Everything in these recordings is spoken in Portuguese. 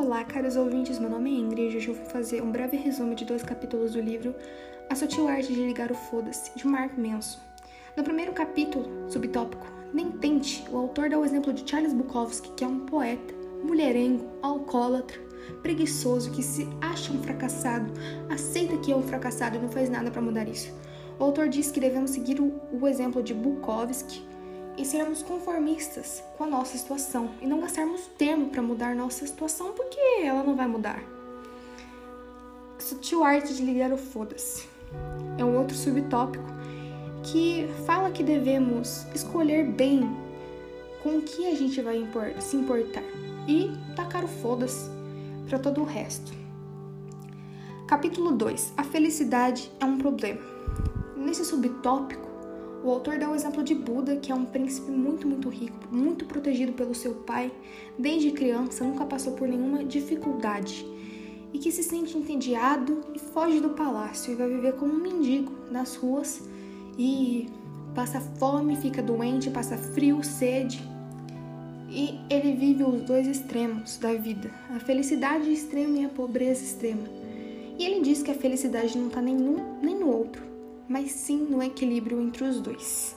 Olá, caros ouvintes, meu nome é Ingrid e hoje eu vou fazer um breve resumo de dois capítulos do livro A Sutil Arte de Ligar o Foda-se, de Mark Manson. No primeiro capítulo, subtópico, Nem Tente, o autor dá o exemplo de Charles Bukowski, que é um poeta, mulherengo, alcoólatra, preguiçoso, que se acha um fracassado, aceita que é um fracassado e não faz nada para mudar isso. O autor diz que devemos seguir o, o exemplo de Bukowski, e sermos conformistas com a nossa situação e não gastarmos tempo para mudar nossa situação porque ela não vai mudar. Sutil arte de ligar o foda-se é um outro subtópico que fala que devemos escolher bem com o que a gente vai se importar e tacar o foda-se para todo o resto. Capítulo 2: A felicidade é um problema. Nesse subtópico, o autor dá o exemplo de Buda, que é um príncipe muito, muito rico, muito protegido pelo seu pai, desde criança, nunca passou por nenhuma dificuldade. E que se sente entediado e foge do palácio e vai viver como um mendigo nas ruas. E passa fome, fica doente, passa frio, sede. E ele vive os dois extremos da vida, a felicidade extrema e a pobreza extrema. E ele diz que a felicidade não está nenhum nem no outro mas sim no equilíbrio entre os dois.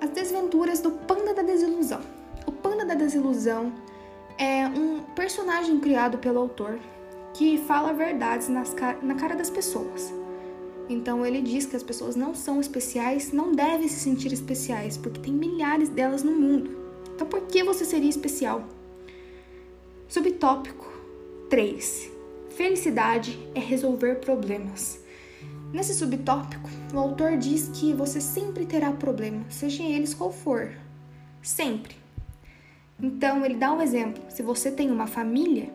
As desventuras do Panda da Desilusão. O Panda da Desilusão é um personagem criado pelo autor que fala verdades nas, na cara das pessoas. Então ele diz que as pessoas não são especiais, não devem se sentir especiais, porque tem milhares delas no mundo. Então por que você seria especial? Subtópico 3. Felicidade é resolver problemas. Nesse subtópico, o autor diz que você sempre terá problema, seja eles qual for. Sempre. Então, ele dá um exemplo. Se você tem uma família,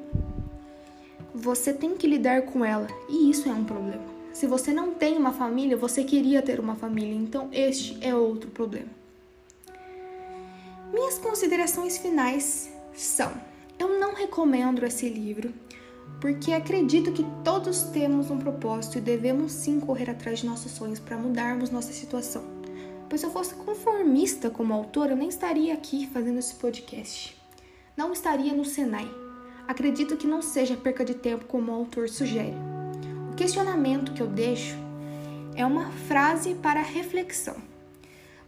você tem que lidar com ela, e isso é um problema. Se você não tem uma família, você queria ter uma família, então este é outro problema. Minhas considerações finais são: eu não recomendo esse livro porque acredito que todos temos um propósito e devemos sim correr atrás de nossos sonhos para mudarmos nossa situação. Pois se eu fosse conformista como autor, eu nem estaria aqui fazendo esse podcast. Não estaria no Senai. Acredito que não seja perca de tempo como o autor sugere. O questionamento que eu deixo é uma frase para reflexão.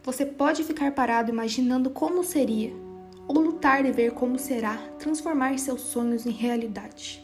Você pode ficar parado imaginando como seria, ou lutar e ver como será transformar seus sonhos em realidade.